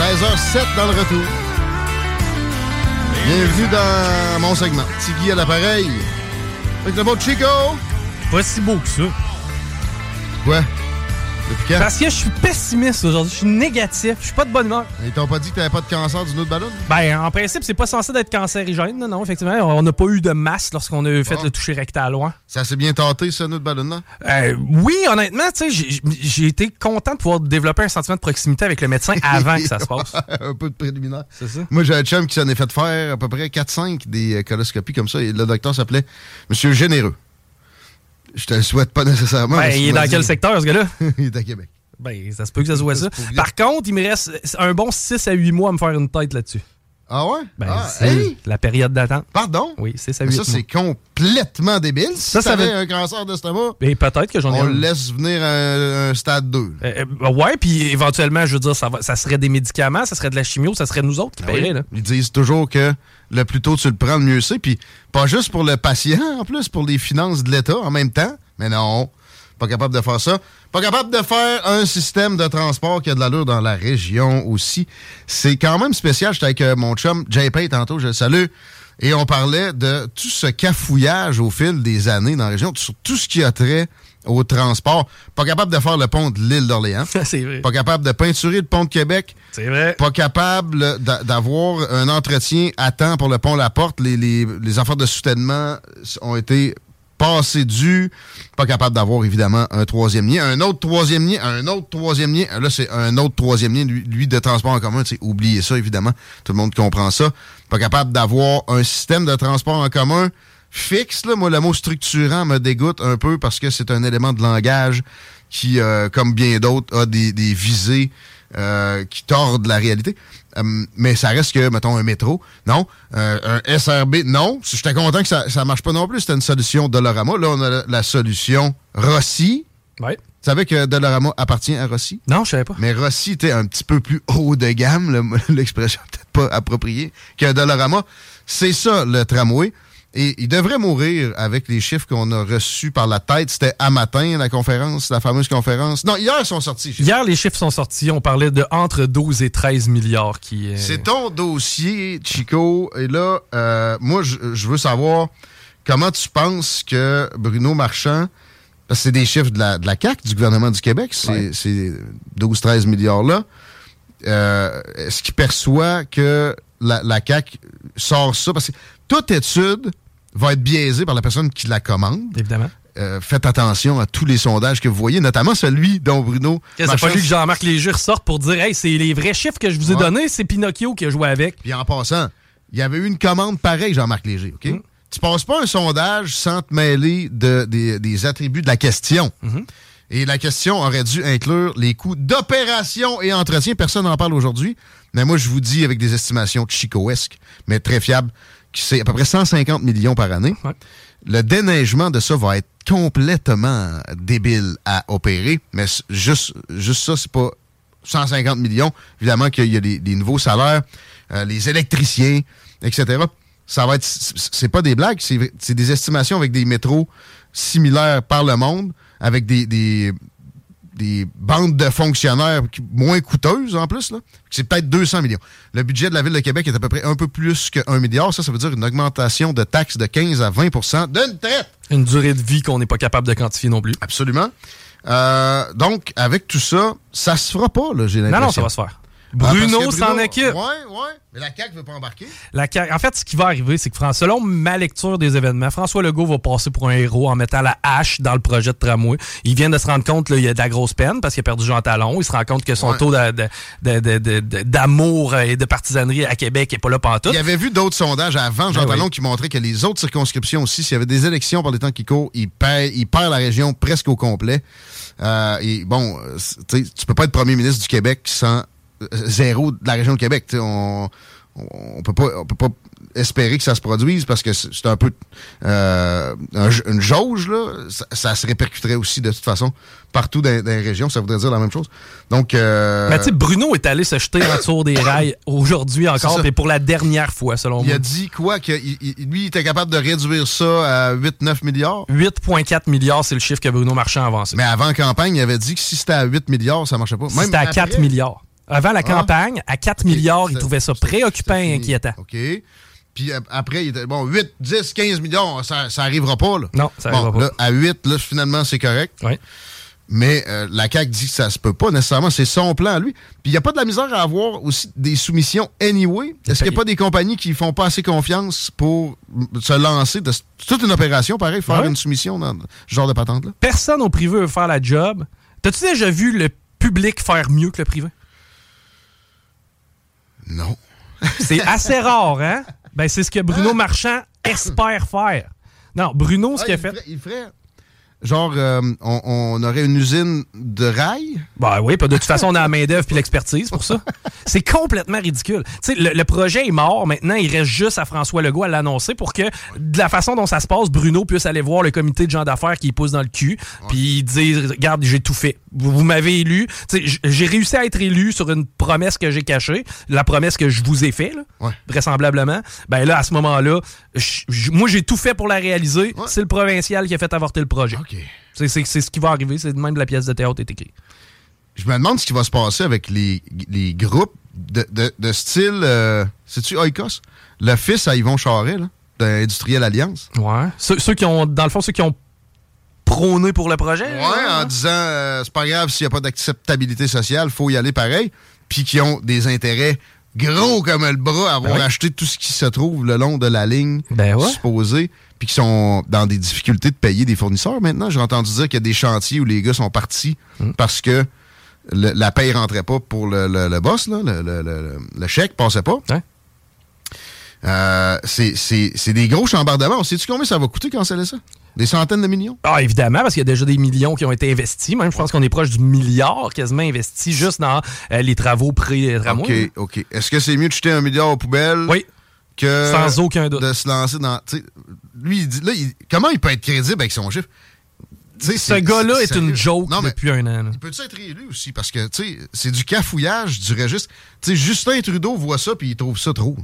16h07 dans le retour. Bienvenue dans mon segment. Tigui à l'appareil. Avec le beau Chico. Pas si beau que ça. Quoi? Depuis? Parce que je suis pessimiste aujourd'hui. Je suis négatif. Je suis pas de bonne humeur. Ils t'ont pas dit que t'avais pas de cancer du nœud de ballon? Ben, en principe, c'est pas censé d'être cancérigène. Non, non, effectivement. On n'a pas eu de masse lorsqu'on a fait Bon. le toucher rectal loin. Ça s'est bien tenté, ce nœud de ballon, là? Euh, oui, honnêtement, tu sais, j'ai- j'ai été content de pouvoir développer un sentiment de proximité avec le médecin avant que ça se passe. un peu de préliminaire. C'est ça. Moi, j'ai un chum qui s'en est fait faire à peu près 4-5 des euh, coloscopies comme ça. Et le docteur s'appelait Monsieur Généreux. Je te le souhaite pas nécessairement. Ben, il est dans quel secteur, ce gars-là? il est à Québec. Ben, ça se peut que ça soit ça. Par contre, il me reste un bon 6 à 8 mois à me faire une tête là-dessus. Ah ouais? Ben, ah, c'est hey! la période d'attente. Pardon? Oui, 6 à Mais 8 ça, mois. c'est complètement débile. Si Ça, ça t'avais veut- un cancer d'estomac, Et peut-être que j'en ai on un. le laisse venir à un stade 2. Euh, euh, ouais, puis éventuellement, je veux dire, ça, va- ça serait des médicaments, ça serait de la chimio, ça serait nous autres qui Ah oui. paieraient. Là. Ils disent toujours que le plus tôt tu le prends, le mieux c'est. Puis pas juste pour le patient, en plus, pour les finances de l'État en même temps. Mais non, pas capable de faire ça. Pas capable de faire un système de transport qui a de l'allure dans la région aussi. C'est quand même spécial. J'étais avec euh, mon chum JP tantôt, je le salue. Et on parlait de tout ce cafouillage au fil des années dans la région, sur tout ce qui a trait au transport. Pas capable de faire le pont de l'île d'Orléans. c'est vrai. Pas capable de peinturer le pont de Québec C'est vrai. pas capable d'a- d'avoir un entretien à temps pour le pont La Porte. Les, les, les affaires de soutènement ont été passées dues. Pas capable d'avoir, évidemment, un troisième lien. Un autre troisième lien, un autre troisième lien. Là, c'est un autre troisième lien, lui, de transport en commun. Oubliez ça, évidemment. Tout le monde comprend ça. Pas capable d'avoir un système de transport en commun fixe. Là. Moi, le mot structurant me dégoûte un peu parce que c'est un élément de langage qui, euh, comme bien d'autres, a des, des visées euh, qui tordent la réalité. Euh, mais ça reste que, mettons, un métro, non? Euh, un SRB, non. J'étais content que ça ne marche pas non plus. C'était une solution Dolorama. Là, on a la, la solution Rossi. Ouais. Tu savais que Dolorama appartient à Rossi? Non, je savais pas. Mais Rossi était un petit peu plus haut de gamme, l'expression peut-être pas appropriée, que Dolorama. C'est ça, le tramway. Et il devrait mourir avec les chiffres qu'on a reçus par la tête. C'était à matin, la conférence, la fameuse conférence. Non, hier, ils sont sortis. Hier, les chiffres sont sortis. On parlait de entre 12 et 13 milliards qui. euh, C'est ton dossier, Chico. Et là, euh, moi, je veux savoir comment tu penses que Bruno Marchand, parce que c'est des chiffres de la, de la CAQ, du gouvernement du Québec, Ouais. ces 12-13 milliards-là. Euh, Est-ce qu'il perçoit que la, la CAQ sort ça? Parce que toute étude va être biaisée par la personne qui la commande. Évidemment. Euh, faites attention à tous les sondages que vous voyez, notamment celui dont Bruno C'est Marchand fallu que Jean-Marc Léger ressorte pour dire Hey, c'est les vrais chiffres que je vous ai Ouais. donnés, c'est Pinocchio qui a joué avec. Puis en passant, il y avait eu une commande pareille, Jean-Marc Léger, OK? Mm. Tu passes pas un sondage sans te mêler de, des, des attributs de la question. Mm-hmm. Et la question aurait dû inclure les coûts d'opération et entretien. Personne n'en parle aujourd'hui. Mais moi, je vous dis avec des estimations chicoesques, mais très fiables, c'est à peu près 150 millions par année. Ouais. Le déneigement de ça va être complètement débile à opérer. Mais juste, juste ça, c'est pas 150 millions. Évidemment qu'il y a des, des nouveaux salaires, euh, les électriciens, etc. Ça va être, c'est pas des blagues, c'est des estimations avec des métros similaires par le monde, avec des, des, des bandes de fonctionnaires moins coûteuses en plus. C'est peut-être 200 millions. Le budget de la Ville de Québec est à peu près un peu plus que 1 milliard. Ça, ça veut dire une augmentation de taxes de 15 à 20% d'une traite. Une durée de vie qu'on n'est pas capable de quantifier non plus. Absolument. Euh, donc, avec tout ça, ça se fera pas, j'ai l'impression. Non, non, ça va se faire. Bruno Ah, s'en occupe. Ouais, ouais. Mais la CAQ veut pas embarquer. La CAQ- en fait, ce qui va arriver, c'est que selon ma lecture des événements, François Legault va passer pour un héros en mettant la hache dans le projet de tramway. Il vient de se rendre compte qu'il y a de la grosse peine parce qu'il a perdu Jean Talon. Il se rend compte que son Ouais. taux d'amour et de partisanerie à Québec n'est pas là pantoute. Il y avait vu d'autres sondages avant Jean Ben Talon oui. qui montraient que les autres circonscriptions aussi, s'il y avait des élections par les temps qui courent, il perd, il perd la région presque au complet. Euh, et bon, euh, tu sais, tu peux pas être premier ministre du Québec sans euh, zéro de la région de Québec. On, on, peut pas, on peut pas espérer que ça se produise parce que c'est un peu euh, un- une jauge là. Ça, ça se répercuterait aussi de toute façon partout dans, dans les régions. Ça voudrait dire la même chose. Donc, euh, Mais tu sais, Bruno est allé se jeter en dessous des rails aujourd'hui encore, et pour la dernière fois, selon il moi. a dit quoi? Que il- il- lui il était capable de réduire ça à 8-9 milliards? 8,4 milliards, c'est le chiffre que Bruno Marchand a avancé. Mais avant campagne, il avait dit que si c'était à 8 milliards, ça marchait pas. Si C'était à après- 4 milliards. Avant la Ah. campagne, à 4 milliards, il C'était- trouvait ça préoccupant et inquiétant. OK. Puis après, il était bon, 8, 10, 15 millions, ça, ça arrivera pas. Là. Non, ça Bon, arrivera pas. là, à 8, là, finalement, c'est correct. Oui. Mais euh, la CAQ dit que ça se peut pas nécessairement. C'est son plan, lui. Puis il n'y a pas de la misère à avoir aussi des soumissions anyway. Est-ce qu'il n'y a pas des compagnies qui font pas assez confiance pour se lancer? de- C'est toute une opération, pareil, faire Ouais? une soumission dans ce genre de patente-là? Personne au privé veut faire la job. T'as-tu déjà vu le public faire mieux que le privé? Non. C'est assez rare, hein? Ben, c'est ce que Bruno Marchand espère faire. Non, Bruno, ce Ah, qu'il a fait. il ferait- Genre, euh, on, on aurait une usine de rails? Ben oui, de toute façon, on a la main-d'œuvre puis l'expertise pour ça. C'est complètement ridicule. Tu sais, le, le projet est mort. Maintenant, il reste juste à François Legault à l'annoncer pour que, de la façon dont ça se passe, Bruno puisse aller voir le comité de gens d'affaires qui pousse dans le cul puis dire Regarde, j'ai tout fait. Vous, vous m'avez élu. Tu sais, j- j'ai réussi à être élu sur une promesse que j'ai cachée, la promesse que je vous ai fait, là, Ouais. vraisemblablement. Ben là, à ce moment-là, moi, j'ai tout fait pour la réaliser. Ouais. C'est le provincial qui a fait avorter le projet. OK. C'est- C'est c'est ce qui va arriver. C'est de même la pièce de théâtre est écrite. Je me demande ce qui va se passer avec les, les groupes de, de- de style. euh, C'est-tu Oikos? Le fils à Yvon Charret, d'Industriel Alliance. Ouais. Ceux, ceux qui ont, dans le fond, ceux qui ont prôné pour le projet. Ouais, là. en disant euh, c'est pas grave s'il n'y a pas d'acceptabilité sociale, faut y aller pareil. Puis qui ont des intérêts gros comme le bras à avoir Ben oui. acheté tout ce qui se trouve le long de la ligne Ben ouais. supposée. Puis qui sont dans des difficultés de payer des fournisseurs maintenant. J'ai entendu dire qu'il y a des chantiers où les gars sont partis Hmm. parce que le- la paye rentrait pas pour le, le- le boss, là, le, chèque passait pas. Euh, c'est- des gros chambardements. Sais-tu combien ça va coûter quand c'est ça? Des centaines de millions? Ah, évidemment, parce qu'il y a déjà des millions qui ont été investis. Même, je pense qu'on est proche du milliard quasiment investi juste dans euh, les travaux pré-tramway. OK, OK. Est-ce que c'est mieux de jeter un milliard aux poubelles Oui, que sans aucun doute. de se lancer dans... Lui, il dit, là, il- comment il peut être crédible avec son chiffre? Ce gars-là est une joke Non, mais depuis un an. là. il peut-tu être réélu aussi? Parce que, c'est du cafouillage du registre. Tu sais, Justin Trudeau voit ça puis il trouve ça trop.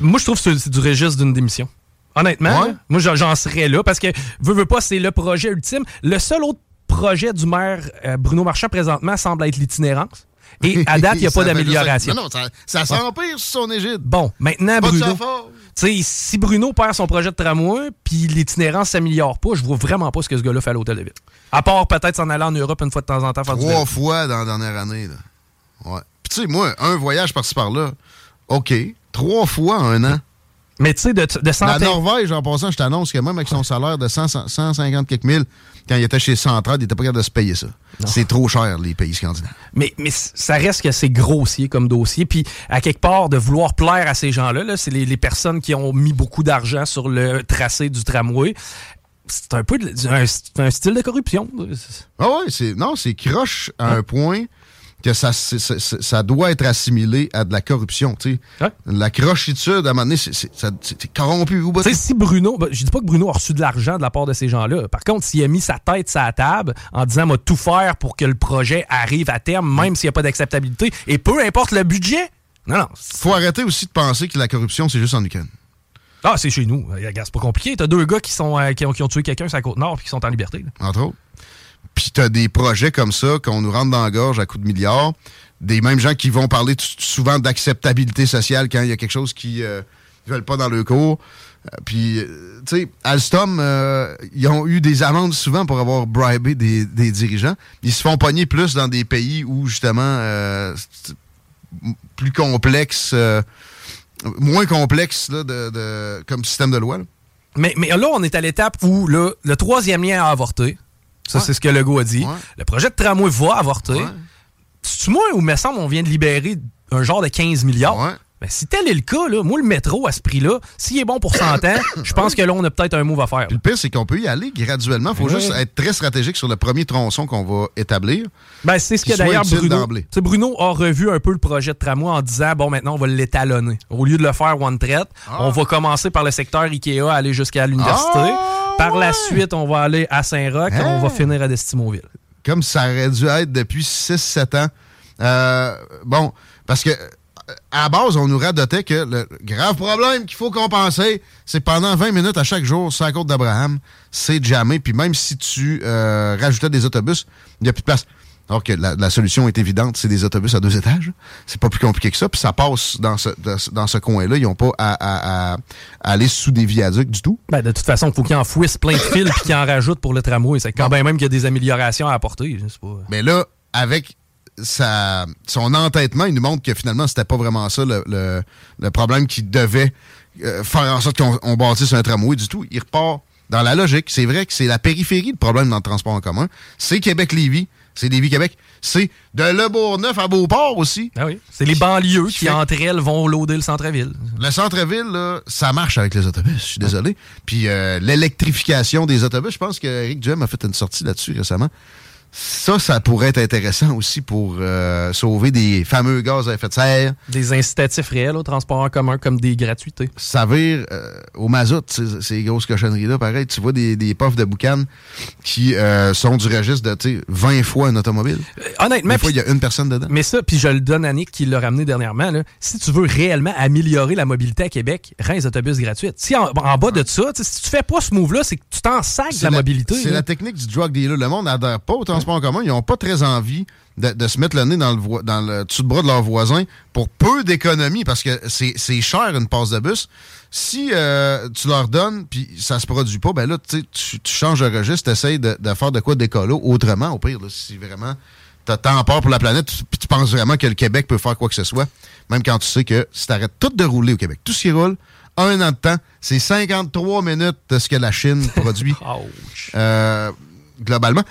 Moi, je trouve que c'est du registre d'une démission. Honnêtement, Ouais. moi, j'en- j'en serais là parce que, veux, veux pas, c'est le projet ultime. Le seul autre projet du maire euh, Bruno Marchand présentement semble être l'itinérance. Et à date, il n'y a pas d'amélioration. Non, non, ça, ça s'empire sur son égide. Bon, maintenant, Pas Bruno. faute. Tu sais, si Bruno perd son projet de tramway, puis l'itinérance s'améliore pas, je vois vraiment pas ce que ce gars-là fait à l'hôtel de ville. À part peut-être s'en aller en Europe une fois de temps en temps faire Trois fois dans la dernière année. Là. Ouais. Puis tu sais, moi, un voyage par-ci par-là, OK. Trois fois en un an. Mais tu sais, de, de La. Norvège, en passant, je t'annonce que même avec son salaire de 100, 150 quelques mille, quand il était chez Centrade, il était pas capable de se payer ça. C'est trop cher, les pays scandinaves. Mais, mais ça reste que c'est grossier comme dossier. Puis, à quelque part, de vouloir plaire à ces gens-là, là, c'est les, les personnes qui ont mis beaucoup d'argent sur le tracé du tramway. C'est un peu de- un, style de corruption. Ah ouais, c'est, non, c'est croche à un point que ça, ça doit être assimilé à de la corruption. La crochitude, à un moment donné, c'est, corrompu. Tu si Bruno, ben, je dis pas que Bruno a reçu de l'argent de la part de ces gens-là. Par contre, s'il a mis sa tête sur la table en disant, moi, tout faire pour que le projet arrive à terme, même s'il n'y a pas d'acceptabilité, et peu importe le budget. Non, non. faut arrêter aussi de penser que la corruption, c'est juste en Ukraine. Ah, c'est chez nous. C'est pas compliqué. T'as deux gars qui, sont, euh, qui, ont, qui ont tué quelqu'un sur la côte nord et qui sont en liberté. là. entre autres. Puis tu as des projets comme ça qu'on nous rentre dans la gorge à coups de milliards. Des mêmes gens qui vont parler souvent d'acceptabilité sociale quand il y a quelque chose qui ne veulent pas dans le cours. Puis, tu sais, Alstom, ils ont eu des amendes souvent pour avoir bribé des, dirigeants. Ils se font pogner plus dans des pays où, justement, plus complexe, moins complexe de, comme système de loi. Mais, mais là, on est à l'étape où le troisième lien a avorté. Ça, c'est ce que Legault a dit. Le projet de tramway va avorter. C'est moi ou me semble on vient de libérer un genre de 15 milliards? Mais si tel est le cas, là, moi, le métro à ce prix-là, s'il est bon pour 100 ans, je pense que là, on a peut-être un move à faire. le pire, c'est qu'on peut y aller graduellement. Il faut juste être très stratégique sur le premier tronçon qu'on va établir. Ben, c'est ce que d'ailleurs Bruno. Bruno a revu un peu le projet de tramway en disant bon, maintenant, on va l'étalonner. Au lieu de le faire one traite, ah. on va commencer par le secteur IKEA, aller jusqu'à l'université. Ah, par la suite, on va aller à Saint-Roch, et on va hein? finir à Destimoville. Comme ça aurait dû être depuis 6-7 ans. Euh, bon, parce que à la base, on nous radotait que le grave problème qu'il faut compenser, c'est pendant 20 minutes à chaque jour sur la côte d'Abraham, c'est jamais. Puis même si tu euh, rajoutais des autobus, il n'y a plus de place. Alors que la, solution est évidente, c'est des autobus à deux étages. C'est pas plus compliqué que ça. Puis ça passe dans ce, dans ce coin-là. Ils n'ont pas à, aller sous des viaducs du tout. Ben, de toute façon, il faut qu'ils enfouissent plein de fils puis qu'ils en rajoutent pour le tramway. C'est quand même qu'il y a des améliorations à apporter. Mais là, avec son entêtement, il nous montre que finalement, c'était pas vraiment ça le, problème qui devait euh, faire en sorte qu'on bâtisse un tramway du tout. Il repart dans la logique. C'est vrai que c'est la périphérie le problème dans le transport en commun. C'est Québec-Lévis, c'est Lévis-Québec. C'est de Le Bourgneuf à Beauport aussi. Ah oui. C'est les banlieues qui, entre elles, vont loader le centre-ville. Le centre-ville, ça marche avec les autobus, je suis désolé. Puis euh, l'électrification des autobus, je pense que Eric Duhem a fait une sortie là-dessus récemment. Ça, ça pourrait être intéressant aussi pour euh, sauver des fameux gaz à effet de serre. Des incitatifs réels au transport en commun comme des gratuités. Ça vire euh, au mazout, ces, grosses cochonneries-là. Pareil, tu vois des, des de boucan qui euh, sont du registre de 20 fois un automobile. honnêtement. Des fois, il y a une personne dedans. Mais ça, puis je le donne à Nick qui l'a ramené dernièrement. si tu veux réellement améliorer la mobilité à Québec, rends les autobus gratuits. Si en, bas de ça, si tu fais pas ce move-là, c'est que tu t'en sacs de la, mobilité. C'est la technique du drug dealer. Le monde n'adhère pas autant en commun, ils n'ont pas très envie de, se mettre le nez dans le, dans le dessus de bras de leurs voisins pour peu d'économie, parce que c'est cher une passe de bus. Si euh, tu leur donnes, puis ça se produit pas, ben là, tu, tu changes de registre, tu essaies de, faire de quoi d'écolo autrement, au pire, si vraiment tu as tant peur pour la planète, puis tu penses vraiment que le Québec peut faire quoi que ce soit, même quand tu sais que si tu arrêtes tout de rouler au Québec, tout ce qui roule, un an de temps, c'est 53 minutes de ce que la Chine produit euh, globalement.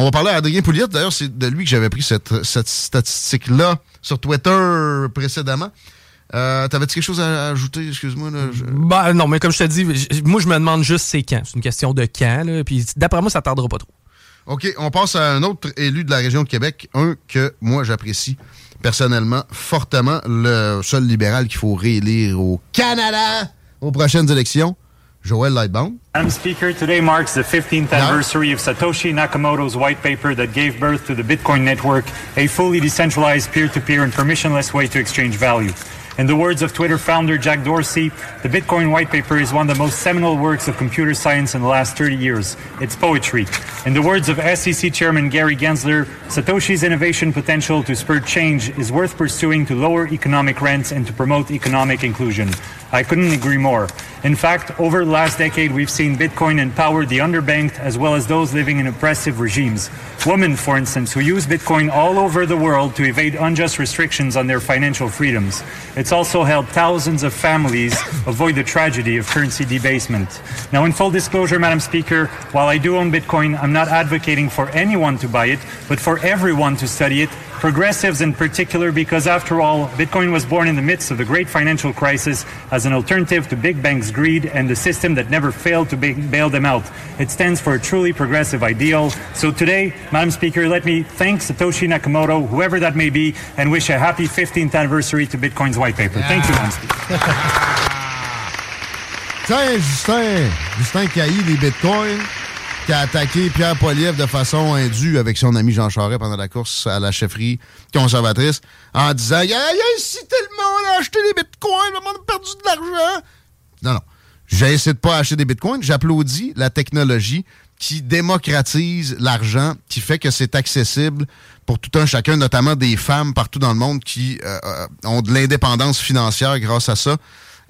On va parler à Adrien Pouliot. D'ailleurs, c'est de lui que j'avais pris cette, statistique-là sur Twitter précédemment. Euh, T'avais-tu quelque chose à ajouter? Excuse-moi. Ben, non, mais comme je te dis, moi, je me demande juste c'est quand. C'est une question de quand. Là, puis d'après moi, ça tardera pas trop. OK, on passe à un autre élu de la région de Québec. Un que moi, j'apprécie personnellement fortement. Le seul libéral qu'il faut réélire au Canada aux prochaines élections. Joël Lightbound. Madam Speaker, today marks the 15th anniversary of Satoshi Nakamoto's white paper that gave birth to the Bitcoin network, a fully decentralized peer-to-peer and permissionless way to exchange value. In the words of Twitter founder Jack Dorsey, the Bitcoin white paper is one of the most seminal works of computer science in the last 30 years. It's poetry. In the words of SEC Chairman Gary Gensler, Satoshi's innovation potential to spur change is worth pursuing to lower economic rents and to promote economic inclusion. I couldn't agree more. In fact, over the last decade, we've seen Bitcoin empower the underbanked as well as those living in oppressive regimes. Women, for instance, who use Bitcoin all over the world to evade unjust restrictions on their financial freedoms. It's also helped thousands of families avoid the tragedy of currency debasement. Now, in full disclosure, Madam Speaker, while I do own Bitcoin, I'm not advocating for anyone to buy it, but for everyone to study it progressives in particular, because after all, Bitcoin was born in the midst of the great financial crisis as an alternative to big banks' greed and the system that never failed to bail them out. It stands for a truly progressive ideal. So today, Madam Speaker, let me thank Satoshi Nakamoto, whoever that may be, and wish a happy 15th anniversary to Bitcoin's white paper. Thank you, Madam Speaker. Tiens, Justin, Justin Cailly des Bitcoins. Qui a attaqué Pierre Poilievre de façon indue avec son ami Jean Charest pendant la course à la chefferie conservatrice en disant Il a, incité le monde à acheter des bitcoins, le monde a perdu de l'argent. Non, non. De pas acheter des bitcoins. J'applaudis la technologie qui démocratise l'argent, qui fait que c'est accessible pour tout un chacun, notamment des femmes partout dans le monde qui euh, euh, ont de l'indépendance financière grâce à ça.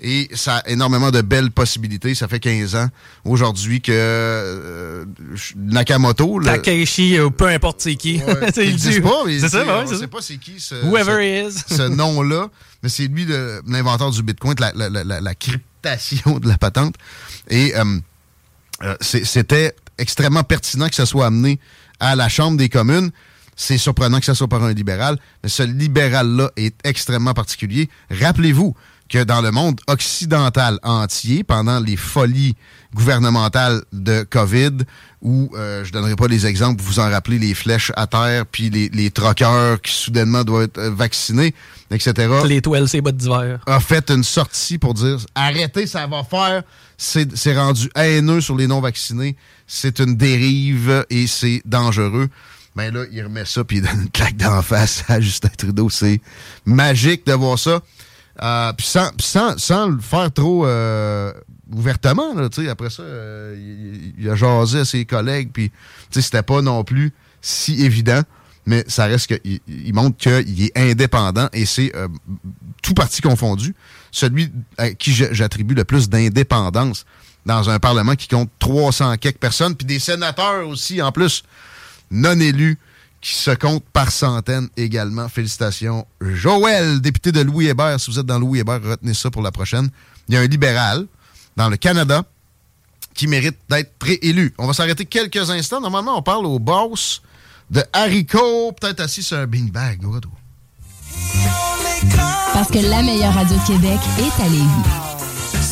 Et ça a énormément de belles possibilités. Ça fait 15 ans aujourd'hui que euh, Nakamoto... Takeshi, ou peu importe c'est qui. c'est le pas, c'est ça, on sait pas c'est qui ce, Whoever ce, is. ce nom-là. Mais c'est lui l'inventeur du Bitcoin, la, la, la, la, cryptation de la patente. Et c'était extrêmement pertinent que ça soit amené à la Chambre des communes. C'est surprenant que ça soit par un libéral, mais ce libéral-là est extrêmement particulier. Rappelez-vous que dans le monde occidental entier, pendant les folies gouvernementales de COVID, où, euh, je donnerai pas les exemples, vous en rappelez, les flèches à terre, puis les, les troqueurs qui soudainement doivent être euh, vaccinés, etc. Les toiles, c'est bottes d'hiver. A fait une sortie pour dire, arrêtez, ça va faire, c'est rendu haineux sur les non-vaccinés, c'est une dérive et c'est dangereux. Ben là, il remet ça puis il donne une claque d'en face à Justin Trudeau. C'est magique de voir ça. Euh, puis sans, sans, sans, le faire trop euh, ouvertement, là, après ça, euh, il, il, a jasé à ses collègues, puis c'était pas non plus si évident, mais ça reste qu'il il montre qu'il est indépendant et c'est euh, tout parti confondu, celui à qui j'attribue le plus d'indépendance dans un Parlement qui compte 300 quelques personnes, puis des sénateurs aussi, en plus, non élus, qui se comptent par centaines également. Félicitations. Joël, député de Louis Hébert, si vous êtes dans Louis Hébert, retenez ça pour la prochaine. Il y a un libéral dans le Canada qui mérite d'être préélu. On va s'arrêter quelques instants. Normalement, on parle au boss de haricot, peut-être assis sur un beanbag. Parce que la meilleure radio de Québec est à Lévis.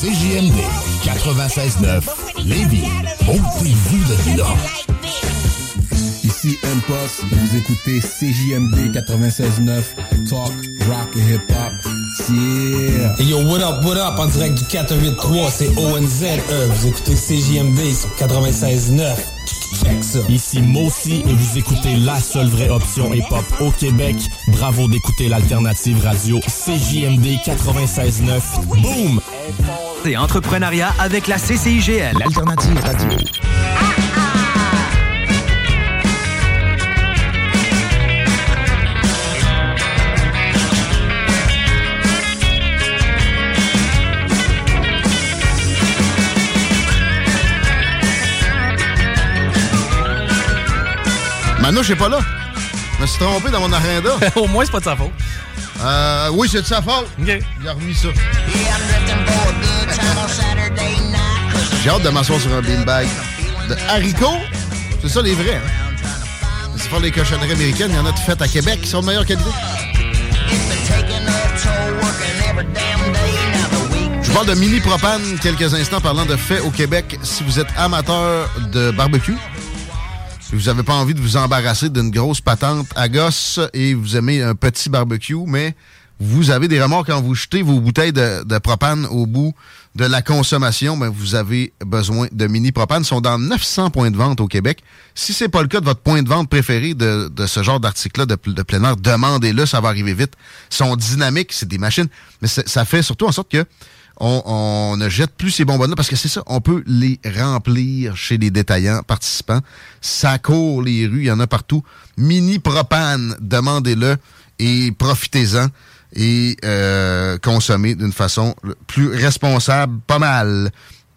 CJMD 96.9 Lévis. Montez-vous de là. Ici M-Post, vous écoutez CJMD 96.9 Talk, Rock et Hip Hop. Yeah. Hey yo, what up, what up, en direct du 483, c'est ONZE, vous écoutez CJMD sur 96.9. Ici Mossy et vous écoutez la seule vraie option hip-hop au Québec. Bravo d'écouter l'alternative radio CJMD 96.9. Boom! Et entrepreneuriat avec la CCIGL. L'alternative radio. Manouche n'est pas là. Je me suis trompé dans mon agenda. Au moins, c'est pas de sa faute. Euh, oui, c'est de sa faute. OK. Il a remis ça. J'ai hâte de m'asseoir sur un beanbag de haricots? C'est ça les vrais. Hein? C'est pas les cochonneries américaines. Il y en a de faites à Québec qui sont de meilleure qualité. Je vous parle de mini propane quelques instants parlant de faits au Québec. Si vous êtes amateur de barbecue, vous n'avez pas envie de vous embarrasser d'une grosse patente à gosse et vous aimez un petit barbecue, mais vous avez des remords quand vous jetez vos bouteilles de, propane au bout de la consommation, ben vous avez besoin de mini propane. Ils sont dans 900 points de vente au Québec. Si c'est pas le cas de votre point de vente préféré de, ce genre d'article-là de, de, plein air, demandez-le, ça va arriver vite. Ils sont dynamiques, c'est des machines, mais ça fait surtout en sorte que on, ne jette plus ces bonbonnes-là parce que c'est ça, on peut les remplir chez les détaillants participants. Ça court les rues, il y en a partout. Mini propane, demandez-le et profitez-en et euh, consommez d'une façon plus responsable, pas mal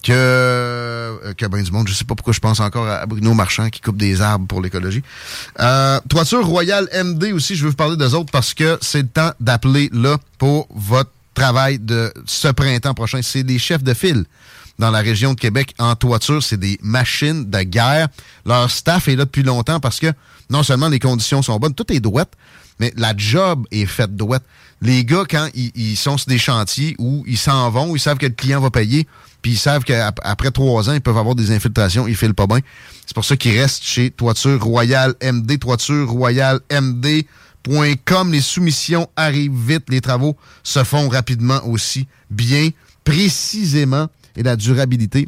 que, euh, que ben du monde. Je sais pas pourquoi je pense encore à Bruno Marchand qui coupe des arbres pour l'écologie. Euh, Toiture Royale MD aussi, je veux vous parler des autres parce que c'est le temps d'appeler là pour votre travail de ce printemps prochain. C'est des chefs de file dans la région de Québec en toiture. C'est des machines de guerre. Leur staff est là depuis longtemps parce que non seulement les conditions sont bonnes, tout est douette, mais la job est faite douette. Les gars, quand ils, sont sur des chantiers où ils s'en vont, ils savent que le client va payer, puis ils savent qu'après trois ans, ils peuvent avoir des infiltrations, ils filent pas bien. C'est pour ça qu'ils restent chez Toiture Royale MD, Toiture Royale MD comme Les soumissions arrivent vite, les travaux se font rapidement aussi, bien, précisément, et la durabilité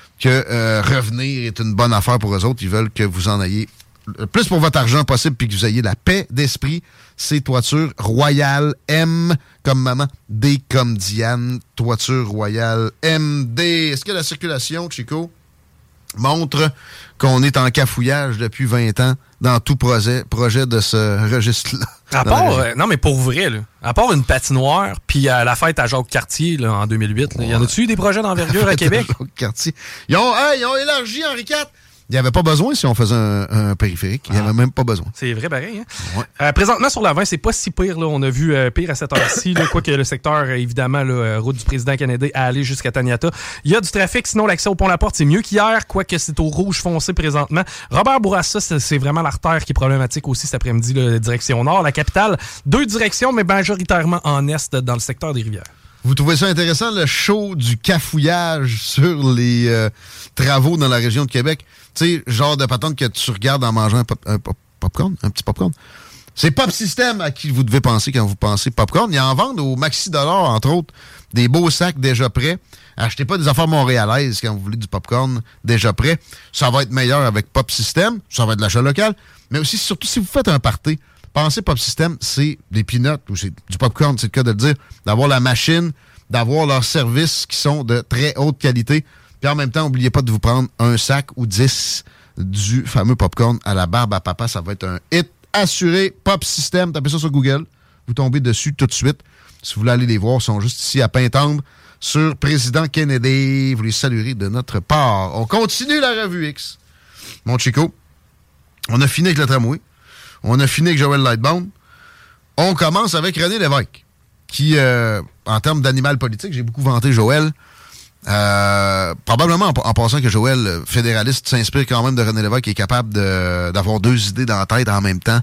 que euh, revenir est une bonne affaire pour eux autres. Ils veulent que vous en ayez le plus pour votre argent possible puis que vous ayez la paix d'esprit. C'est Toiture Royale M comme maman, D comme Diane, Toiture Royale MD. Est-ce que la circulation, Chico, montre qu'on est en cafouillage depuis 20 ans? Dans tout projet, projet de ce registre-là? À part, euh, non, mais pour vrai, là, à part une patinoire, puis à la fête à Jacques Cartier là, en 2008, là, y en a-tu eu des projets d'envergure à Québec? Cartier. Ils ont, hey, ils ont élargi Henri IV. Il n'y avait pas besoin si on faisait un, un périphérique. Il n'y avait même pas besoin. C'est vrai, pareil. Hein? Euh, présentement, sur la 20, c'est pas si pire. Là. On a vu euh, pire à cette heure-ci. Quoique le secteur, euh, évidemment, là, euh, route du président canadien à aller jusqu'à Taniata. Il y a du trafic. Sinon, l'accès au pont-la-porte, c'est mieux qu'hier. Quoique c'est au rouge foncé présentement. Robert Bourassa, c'est vraiment l'artère qui est problématique aussi cet après-midi, direction nord. La capitale, deux directions, mais majoritairement en est dans le secteur des rivières. Vous trouvez ça intéressant, le show du cafouillage sur les euh, travaux dans la région de Québec? Tu sais, genre de patente que tu regardes en mangeant un, pop- un pop- popcorn, un petit popcorn. C'est Pop System à qui vous devez penser quand vous pensez popcorn. Ils en vendent au Maxi Dollar, entre autres, des beaux sacs déjà prêts. Achetez pas des affaires montréalaises quand vous voulez du popcorn déjà prêt. Ça va être meilleur avec Pop System. Ça va être de l'achat local. Mais aussi, surtout si vous faites un party, pensez Pop System, c'est des peanuts ou c'est du popcorn, c'est le cas de le dire. D'avoir la machine, d'avoir leurs services qui sont de très haute qualité. Puis en même temps, n'oubliez pas de vous prendre un sac ou 10 du fameux popcorn à la barbe à papa. Ça va être un hit assuré. Pop System, tapez ça sur Google. Vous tombez dessus tout de suite. Si vous voulez aller les voir, ils sont juste ici à Pintendre sur Président Kennedy. Vous les saluerez de notre part. On continue la revue X. Mon Chico, on a fini avec le tramway. On a fini avec Joël Lightbound. On commence avec René Lévesque, qui, euh, en termes d'animal politique, j'ai beaucoup vanté Joël. Euh, probablement en, en passant que Joël, euh, fédéraliste, s'inspire quand même de René Lévesque, qui est capable d'avoir deux idées dans la tête en même temps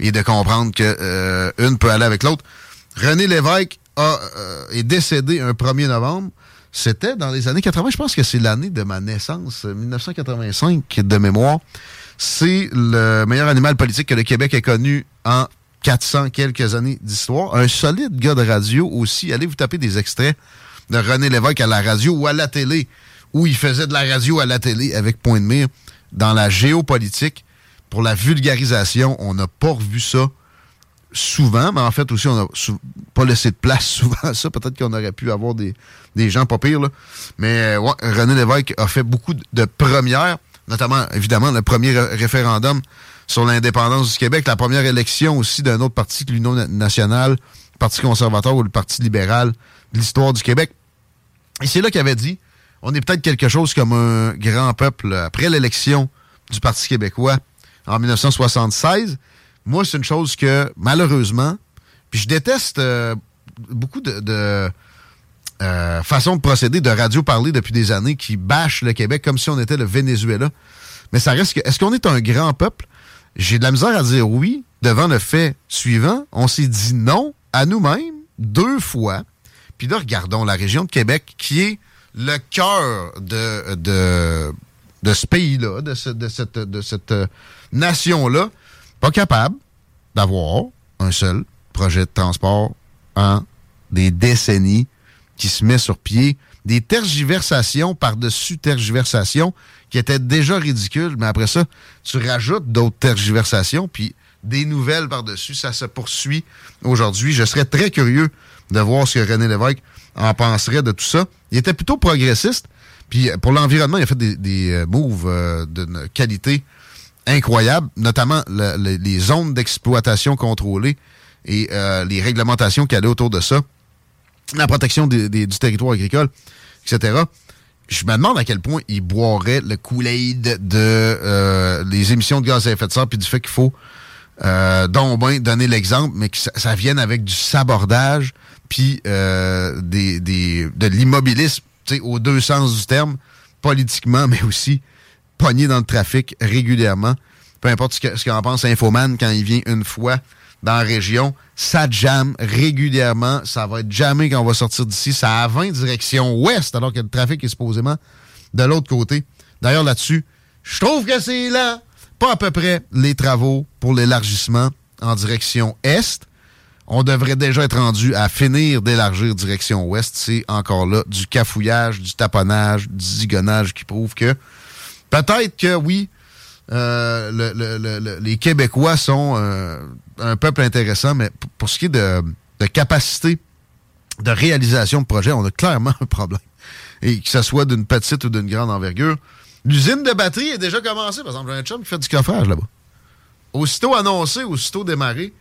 et de comprendre que peut aller avec l'autre. René Lévesque est décédé un 1er novembre. C'était dans les années 80, je pense que c'est l'année de ma naissance, euh, 1985 de mémoire. C'est le meilleur animal politique que le Québec ait connu en 400 quelques années d'histoire. Un solide gars de radio aussi. Allez vous taper des extraits de René Lévesque à la radio ou à la télé, où il faisait de la radio à la télé avec point de mire dans la géopolitique. Pour la vulgarisation, on n'a pas revu ça souvent, mais en fait aussi, on n'a pas laissé de place souvent à ça. Peut-être qu'on aurait pu avoir des, gens pas pires. Mais euh, René Lévesque a fait beaucoup de- premières, notamment, évidemment, le premier ré- référendum sur l'indépendance du Québec, la première élection aussi d'un autre parti que l'Union na- nationale, le Parti conservateur ou le Parti libéral de l'histoire du Québec. Et c'est là qu'il avait dit, on est peut-être quelque chose comme un grand peuple après l'élection du Parti québécois en 1976. Moi, c'est une chose que, malheureusement, puis je déteste euh, beaucoup de, euh, façons de procéder de radio parler depuis des années qui bâchent le Québec comme si on était le Venezuela. Mais ça reste que, est-ce qu'on est un grand peuple? J'ai de la misère à dire oui devant le fait suivant. On s'est dit non à nous-mêmes deux fois. Puis là, regardons la région de Québec qui est le cœur de, de, ce pays-là, de cette, de cette euh, nation-là, pas capable d'avoir un seul projet de transport en des décennies qui se met sur pied, des tergiversations par-dessus tergiversations qui étaient déjà ridicules, mais après ça, tu rajoutes d'autres tergiversations, puis des nouvelles par-dessus, ça se poursuit aujourd'hui. Je serais très curieux de voir ce que René Lévesque en penserait de tout ça. Il était plutôt progressiste, puis pour l'environnement, il a fait des, des euh, moves euh, d'une qualité incroyable, notamment le- le- les zones d'exploitation contrôlées. et euh, les réglementations qu'il y a autour de ça, la protection des- des- du territoire agricole, etc. Je me demande à quel point ils boiraient le Kool-Aid de euh, les émissions de gaz à effet de serre puis du fait qu'il faut euh, donc ben donner l'exemple, mais que ça, ça vienne avec du sabordage puis euh, des, des, de l'immobilisme, aux deux sens du terme, politiquement, mais aussi pogné dans le trafic régulièrement. Peu importe ce que- ce qu'en pense Infoman quand il vient une fois dans la région, ça jamme régulièrement. Ça va être jamais quand on va sortir d'ici. Ça a 20 direction ouest, alors que le trafic est supposément de l'autre côté. D'ailleurs, là-dessus, je trouve que c'est là, pas à peu près, les travaux pour l'élargissement en direction est. On devrait déjà être rendu à finir d'élargir direction ouest. C'est encore là du cafouillage, du taponnage, du zigonnage qui prouve que peut-être que oui, euh, le- le- le- le- les Québécois sont euh, un peuple intéressant, mais pour ce qui est de, de capacité de réalisation de projet, on a clairement un problème. Et que ce soit d'une petite ou d'une grande envergure. L'usine de batterie est déjà commencée. Par exemple, j'ai un chum qui fait du coffrage là-bas. Aussitôt annoncé, aussitôt démarré,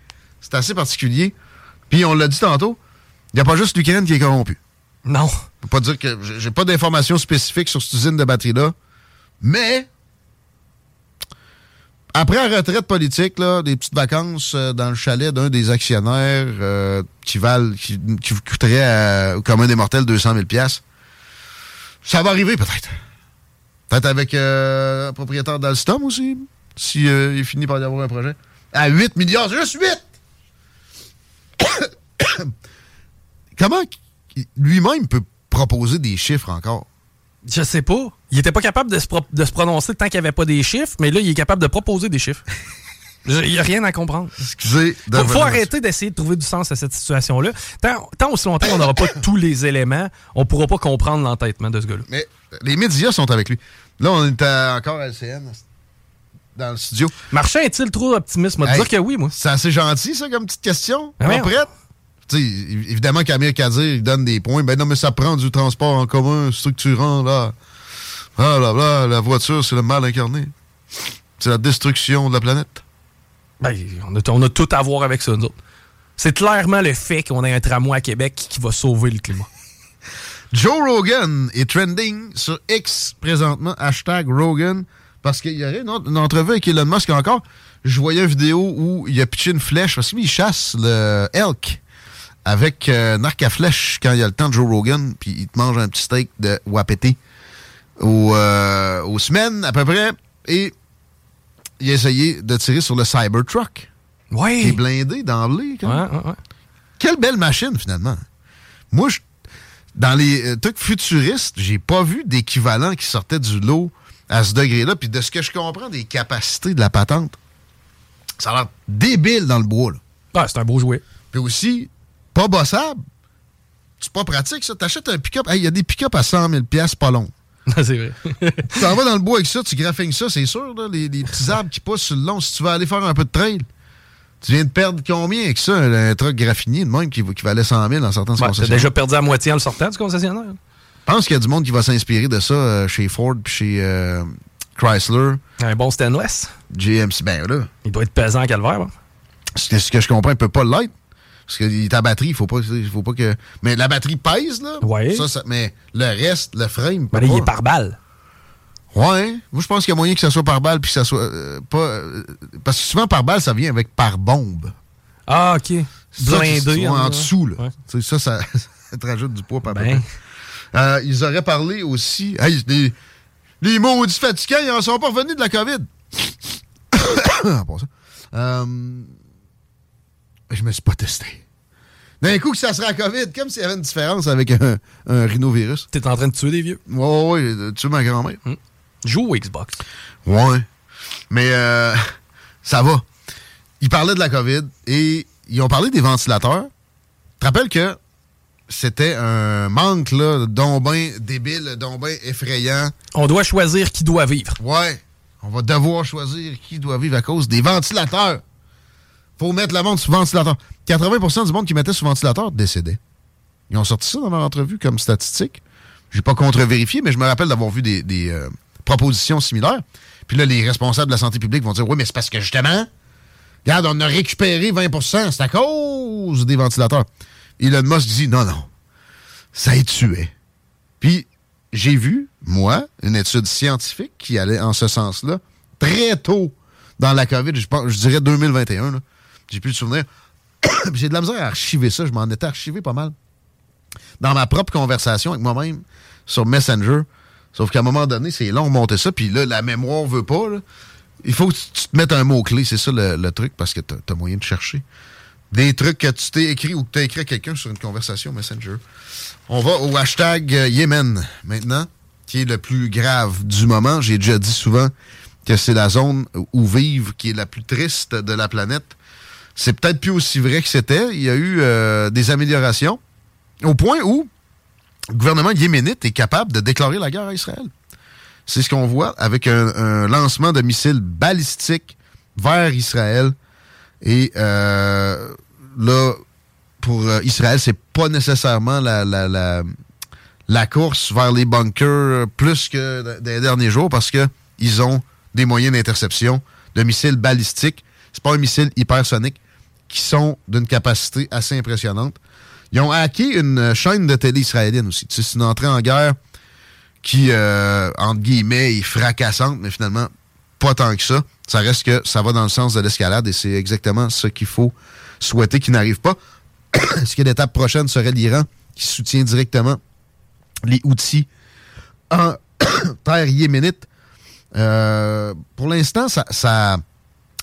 c'est assez particulier. Puis on l'a dit tantôt, il n'y a pas juste l'Ukraine qui est corrompue. Non. Je peux pas dire que j'ai pas d'informations spécifiques sur cette usine de batterie-là, mais après la retraite politique, là, des petites vacances euh, dans le chalet d'un des actionnaires euh, qui valent, qui, vous coûterait à- au commun des mortels 200 000 pièces, ça va arriver peut-être. Peut-être avec euh, le propriétaire d'Alstom aussi, si euh, il finit par y avoir un projet. À 8 milliards, juste 8! Comment lui-même peut proposer des chiffres encore? Je sais pas. Il était pas capable de se, pro- de se prononcer tant qu'il n'y avait pas des chiffres, mais là, il est capable de proposer des chiffres. Il n'y a rien à comprendre. Excusez. de Faut, arrêter d'essayer de trouver du sens à cette situation-là. Tant, tant aussi longtemps qu'on n'aura pas tous les éléments, on pourra pas comprendre l'entêtement de ce gars-là. Mais les médias sont avec lui. Là, on est à- encore à LCN, dans le studio. Marchand est-il trop optimiste? Moi, Hey, dire que oui, moi. C'est assez gentil, ça, comme petite question. Ah, voyons. prête? Tu sais, évi- évidemment qu'Amir Kadir, il donne des points. Ben non, mais ça prend du transport en commun structurant, là. Ah là là, la voiture, c'est le mal incarné. C'est la destruction de la planète. Ben, on, a, on a tout à voir avec ça, nous autres. C'est clairement le fait qu'on ait un tramway à Québec qui va sauver le climat. Joe Rogan est trending sur X présentement, hashtag Rogan, parce qu'il y aurait une, autre- une entrevue avec Elon Musk encore. Je voyais une vidéo où il a pitché une flèche, parce qu'il chasse le elk avec euh, un arc à flèche quand il y a le temps de Joe Rogan, puis il te mange un petit steak de wapiti aux, euh, aux semaines à peu près, et il a essayé de tirer sur le Cybertruck. Ouais. Qui est blindé d'emblée. Ouais, ouais, ouais. Quelle belle machine, finalement. Moi, je- dans les euh, trucs futuristes, j'ai pas vu d'équivalent qui sortait du lot à ce degré-là. Puis de ce que je comprends des capacités de la patente, ça a l'air débile dans le bois. Là. Ah, c'est un beau jouet. Puis aussi, pas bossable. C'est pas pratique, ça. T'achètes un pick-up. Hey, Il y a des pick-up à 100 000 pas long. c'est vrai. tu t'en vas dans le bois avec ça, tu graffines ça, c'est sûr, là, les, les petits arbres qui poussent sur le long. Si tu veux aller faire un peu de trail, tu viens de perdre combien avec ça, un, truck graffinier de même qui, qui valait 100 000 en sortant de ce Ouais, T'as concessionnaire? déjà perdu à moitié en le sortant du concessionnaire? Je pense qu'il y a du monde qui va s'inspirer de ça euh, chez Ford puis chez euh, Chrysler. Un bon stainless. GMC, ben là. Il doit être pesant à calvaire. là. Ce ce que je comprends, il peut pas l'être. Parce que ta batterie, il faut pas, faut pas que. Mais la batterie pèse, là. Ça, ça- mais le reste, le frame. Ben là, il est par balle. Ouais. Moi, je pense qu'il y a moyen que ça soit par balle puis que ça soit euh, pas. euh, parce que souvent, par balle, ça vient avec par bombe. Ah, OK. Blindé. trouve en hein. dessous, là. Ouais. Ça, ça, ça te rajoute du poids par Ben. Euh, ils auraient parlé aussi. Hey, les, les maudits fatigants, ils en sont pas revenus de la COVID. Ah, ça. Je me suis pas testé. D'un coup que ça serait la COVID, comme s'il y avait une différence avec un, un rhinovirus. T'es en train de tuer des vieux. Ouais, ouais, ouais, tu ma grand-mère. Joue au Xbox. Ouais. Mais euh, ça va. Ils parlaient de la COVID et ils ont parlé des ventilateurs. Tu te rappelles que c'était un manque, là, ben débile, ben effrayant. On doit choisir qui doit vivre. Ouais. On va devoir choisir qui doit vivre à cause des ventilateurs. Faut mettre le monde sous ventilateur. 80% du monde qui mettait sous ventilateur décédait. Ils ont sorti ça dans leur entrevue comme statistique. J'ai pas contre-vérifié, mais je me rappelle d'avoir vu des, des, euh, propositions similaires. Puis là, les responsables de la santé publique vont dire Oui, mais c'est parce que justement, Regarde, on a récupéré 20 c'est à cause des ventilateurs. Elon Musk dit non, non, ça est tué. Puis j'ai vu, moi, une étude scientifique qui allait en ce sens-là, très tôt dans la COVID, je, pense, je dirais 2021. J'ai plus de souvenirs. j'ai de la misère à archiver ça. Je m'en étais archivé pas mal. Dans ma propre conversation avec moi-même sur Messenger. Sauf qu'à un moment donné, c'est long de monter ça. Puis là, la mémoire veut pas. Il faut que tu te mettes un mot-clé. C'est ça le, truc parce que tu as, moyen de chercher. Des trucs que tu t'es écrit ou que tu as écrit à quelqu'un sur une conversation Messenger. On va au hashtag Yémen maintenant, qui est le plus grave du moment. J'ai déjà dit souvent que c'est la zone où vivent qui est la plus triste de la planète. C'est peut-être plus aussi vrai que c'était. Il y a eu euh, des améliorations au point où le gouvernement yéménite est capable de déclarer la guerre à Israël. C'est ce qu'on voit avec un, lancement de missiles balistiques vers Israël. Et euh, là, pour euh, Israël, c'est pas nécessairement la, la, la, course vers les bunkers plus que des derniers jours parce que ils ont des moyens d'interception de missiles balistiques. C'est pas un missile hypersonique qui sont d'une capacité assez impressionnante. Ils ont hacké une chaîne de télé israélienne aussi. C'est une entrée en guerre qui, euh, entre guillemets, est fracassante, mais finalement, pas tant que ça. Ça reste que ça va dans le sens de l'escalade et c'est exactement ce qu'il faut souhaiter qu'il n'arrive pas. Est-ce que l'étape prochaine serait l'Iran qui soutient directement les outils en terre yéménite? Euh, pour l'instant, ça, ça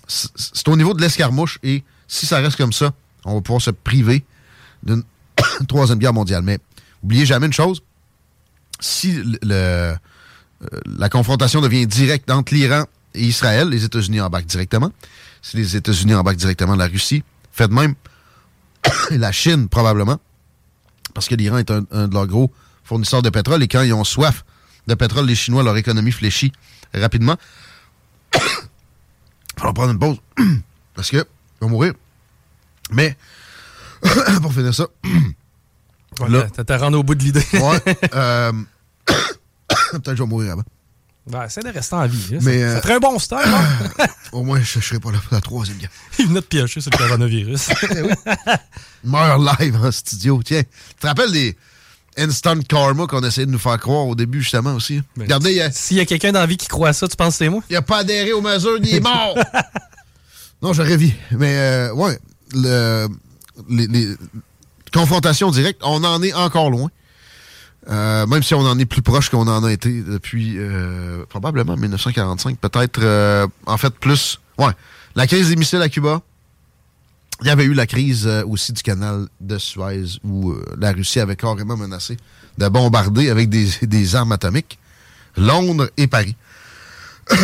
c'est au niveau de l'escarmouche et si ça reste comme ça, on va pouvoir se priver d'une troisième guerre mondiale. Mais oubliez jamais une chose, si euh, la confrontation devient directe entre l'Iran et Israël, les États-Unis embarquent directement. Si les États-Unis embarquent directement la Russie, faites même la Chine, probablement, parce que l'Iran est un, de leurs gros fournisseurs de pétrole, et quand ils ont soif de pétrole, les Chinois, leur économie fléchit rapidement. Il va prendre une pause, parce que ils vont mourir. Mais, pour finir ça... là, t'as rendu au bout de l'idée. ouais. Euh, Peut-être que je vais mourir avant. Ben, essaie de rester en vie. ça, euh, ferait un bon start. Hein? Au moins, je ne serai pas là pour la troisième guerre. Il venait de piocher sur le coronavirus. Eh Meurs live en studio. Tiens, tu te rappelles des instant karma qu'on essayait de nous faire croire au début, justement, aussi? Ben, Regardez, S'il y a quelqu'un dans la vie qui croit à ça, tu penses que c'est moi? Il n'a pas adhéré aux mesures, il est mort! non, j'aurais vu. Mais, euh, ouais, le, les, les confrontations directes, on en est encore loin. Euh, même si on en est plus proche qu'on en a été depuis euh, probablement 1945, peut-être euh, en fait plus. Ouais, la crise des missiles à Cuba. Il y avait eu la crise aussi du canal de Suez où la Russie avait carrément menacé de bombarder avec des, des armes atomiques Londres et Paris.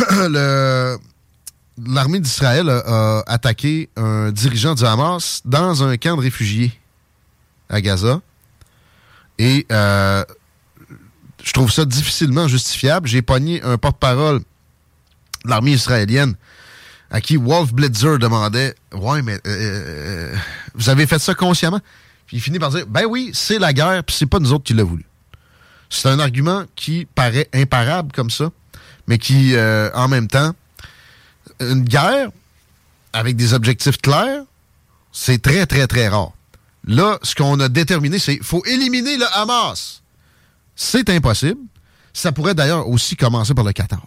L'armée d'Israël a, attaqué un dirigeant du Hamas dans un camp de réfugiés à Gaza. Et euh, je trouve ça difficilement justifiable. J'ai pogné un porte-parole de l'armée israélienne à qui Wolf Blitzer demandait Ouais, mais euh, euh, vous avez fait ça consciemment? Puis il finit par dire Ben oui, c'est la guerre, puis c'est pas nous autres qui l'a voulu. C'est un argument qui paraît imparable comme ça, mais qui, en même temps, une guerre avec des objectifs clairs, c'est très, très, très rare. Là, ce qu'on a déterminé, c'est qu'il faut éliminer le Hamas. C'est impossible. Ça pourrait d'ailleurs aussi commencer par le Qatar.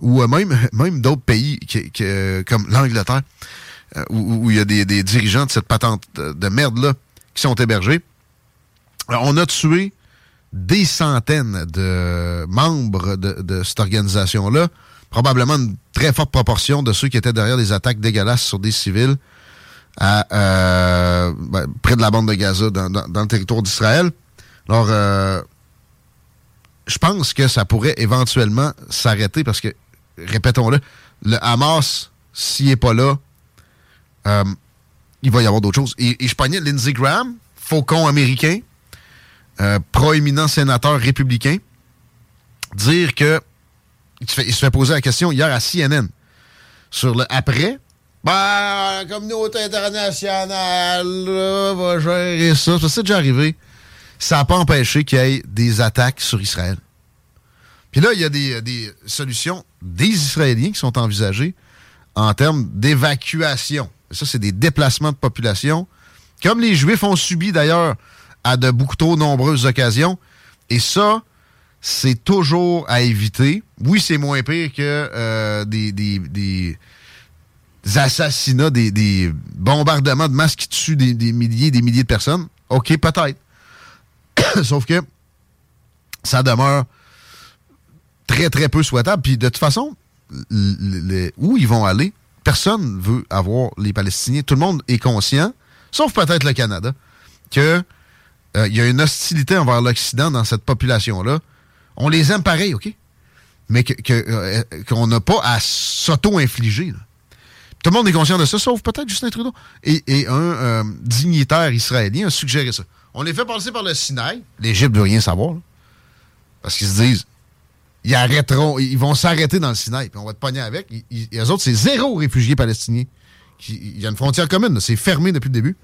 Ou euh, même, même d'autres pays comme l'Angleterre, euh, où, il y a des, dirigeants de cette patente de merde-là qui sont hébergés. on a tué des centaines de membres de, cette organisation-là, probablement une très forte proportion de ceux qui étaient derrière des attaques dégueulasses sur des civils euh, ben, près de la bande de Gaza, dans, le territoire d'Israël. Alors, je pense que ça pourrait éventuellement s'arrêter parce que, répétons-le, le Hamas, s'il n'est pas là, euh, il va y avoir d'autres choses. Et, je parlais Lindsey Graham, faucon américain, proéminent sénateur républicain, dire que il se, fait, poser la question hier à CNN sur le après ben, la communauté internationale va gérer ça. Ça, c'est déjà arrivé. Ça n'a pas empêché qu'il y ait des attaques sur Israël. Puis là, il y a des, solutions des Israéliens qui sont envisagées en termes d'évacuation. Ça, c'est des déplacements de population, comme les Juifs ont subi d'ailleurs à de beaucoup trop nombreuses occasions. Et ça, c'est toujours à éviter. Oui, c'est moins pire que euh, des, des, des assassinats, des, bombardements de masse qui tuent des, des milliers des milliers de personnes. OK, peut-être. Sauf que ça demeure très, très peu souhaitable. Puis de toute façon, où ils vont aller, personne ne veut avoir les Palestiniens. Tout le monde est conscient, sauf peut-être le Canada, qu'il euh, y a une hostilité envers l'Occident dans cette population-là. On les aime pareil, OK? Mais euh, qu'on n'a pas à s'auto-infliger. Tout le monde est conscient de ça, sauf peut-être Justin Trudeau. Et, un euh, dignitaire israélien a suggéré ça. On les fait passer par le Sinaï. L'Égypte ne veut rien savoir. parce qu'ils se disent, ils arrêteront, ils vont s'arrêter dans le Sinaï, puis on va te pogner avec. les autres, c'est zéro réfugiés palestiniens. Il y a une frontière commune, c'est fermé depuis le début.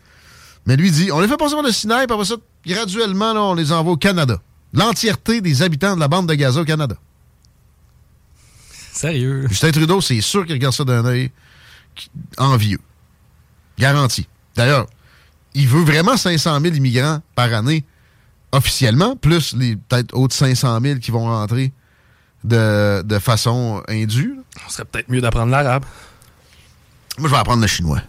Mais lui dit, on les fait passer par le Sinaï, puis après ça, graduellement, on les envoie au Canada. L'entièreté des habitants de la bande de Gaza au Canada. Sérieux? Justin Trudeau, c'est sûr qu'il regarde ça d'un œil envieux. Garanti. D'ailleurs, il veut vraiment 500 000 immigrants par année, officiellement, plus les peut-être autres 500 000 qui vont rentrer de, façon indue. On serait peut-être mieux d'apprendre l'arabe. Moi, je vais apprendre le chinois.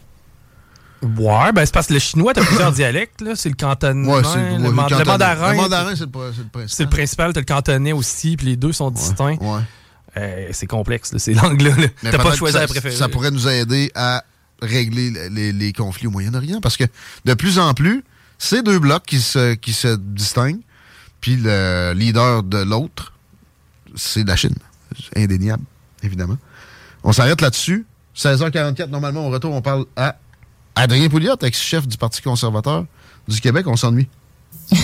Ouais, ben c'est parce que le chinois, t'as plusieurs dialectes, là. C'est le cantonais, ouais, le, le, mandarin. Le mandarin, c'est le, principal. C'est le principal, t'as le cantonais aussi, puis les deux sont distincts. Ouais. Euh, c'est complexe, c'est langue-là. T'as pas choisi la préférée. Ça pourrait nous aider à régler les, conflits au Moyen-Orient, parce que de plus en plus, c'est deux blocs qui se, qui se distinguent, puis le leader de l'autre, c'est la Chine. Indéniable, évidemment. On s'arrête là-dessus. 16h44, normalement, au retour, on parle à Adrien Pouliot, ex-chef du Parti conservateur du Québec. On s'ennuie.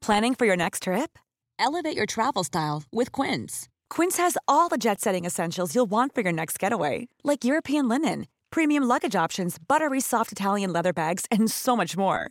Planning for your next trip? Elevate your travel style with Quince. Quince has all the jet setting essentials you'll want for your next getaway, like European linen, premium luggage options, buttery soft Italian leather bags, and so much more.